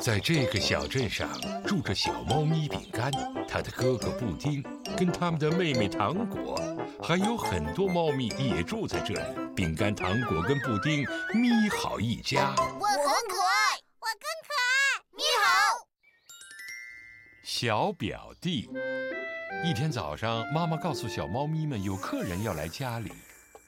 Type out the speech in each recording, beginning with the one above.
在这个小镇上住着小猫咪饼干，它的哥哥布丁，跟他们的妹妹糖果，还有很多猫咪也住在这里。饼干、糖果跟布丁，咪好一家。我很可爱，我更可爱。咪好。小表弟，一天早上，妈妈告诉小猫咪们有客人要来家里，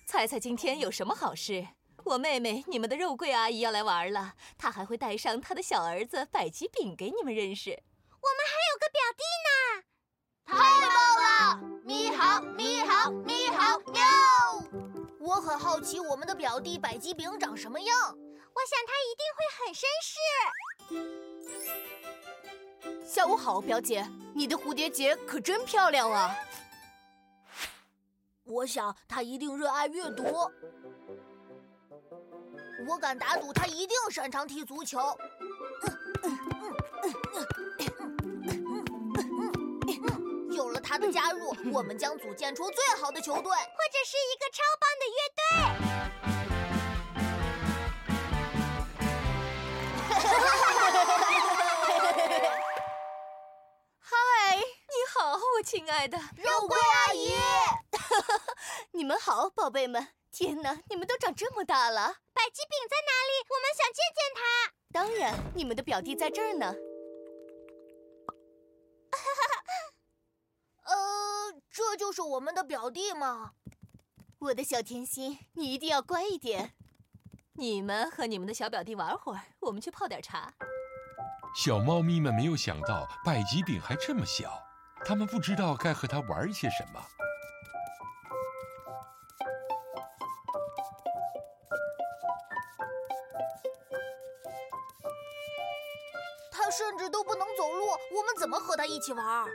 猜猜今天有什么好事？我妹妹，你们的肉桂阿姨要来玩了，她还会带上她的小儿子百吉饼给你们认识。我们还有个表弟呢，太棒了！咪好，咪好，咪好喵！我很好奇我们的表弟百吉饼长什么样，我想他一定会很绅士。下午好，表姐，你的蝴蝶结可真漂亮啊！我想他一定热爱阅读。我敢打赌，他一定擅长踢足球。有了他的加入，我们将组建出最好的球队，或者是一个超棒的乐队。嗨，你好，我亲爱的肉桂阿姨。你们好，宝贝们。天哪，你们都长这么大了！百吉饼在哪里？我们想见见他。当然，你们的表弟在这儿呢。呃，这就是我们的表弟吗？我的小甜心，你一定要乖一点。你们和你们的小表弟玩会儿，我们去泡点茶。小猫咪们没有想到百吉饼还这么小，他们不知道该和他玩些什么。甚至都不能走路，我们怎么和他一起玩？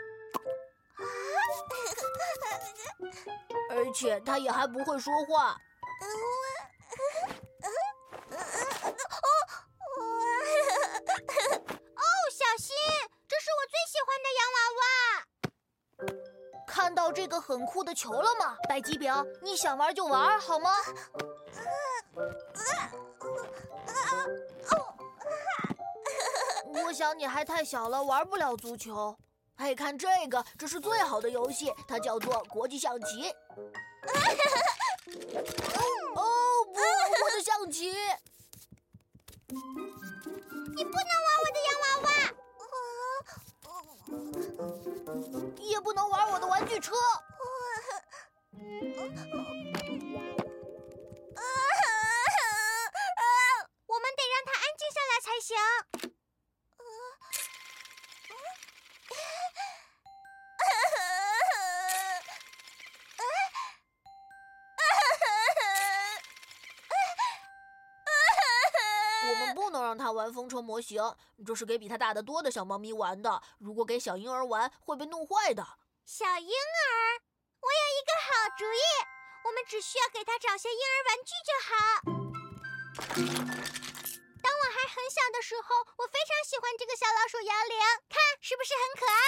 而且他也还不会说话。哦，小心！这是我最喜欢的洋娃娃。看到这个很酷的球了吗，白吉饼？你想玩就玩，好吗？我想你还太小了，玩不了足球。嘿，看这个，这是最好的游戏，它叫做国际象棋。哦不，我的象棋！你不能玩我的洋娃娃，也不能玩我的玩具车。让他玩风车模型，这是给比他大得多的小猫咪玩的。如果给小婴儿玩，会被弄坏的。小婴儿，我有一个好主意，我们只需要给他找些婴儿玩具就好。很小的时候，我非常喜欢这个小老鼠摇铃，看是不是很可爱？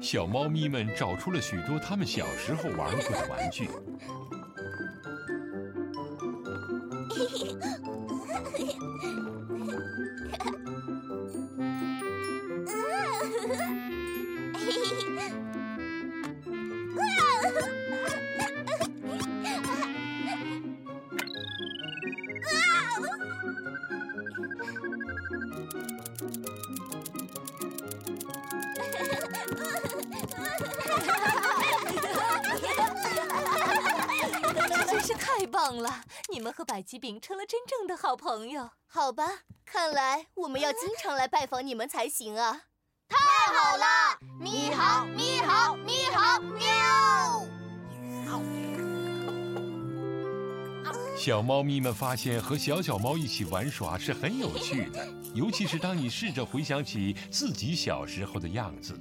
小猫咪们找出了许多他们小时候玩过的玩具。太棒了！你们和百吉饼成了真正的好朋友。好吧，看来我们要经常来拜访你们才行啊！太好了！咪好，咪好，咪好，喵！小猫咪们发现和小小猫一起玩耍是很有趣的，尤其是当你试着回想起自己小时候的样子。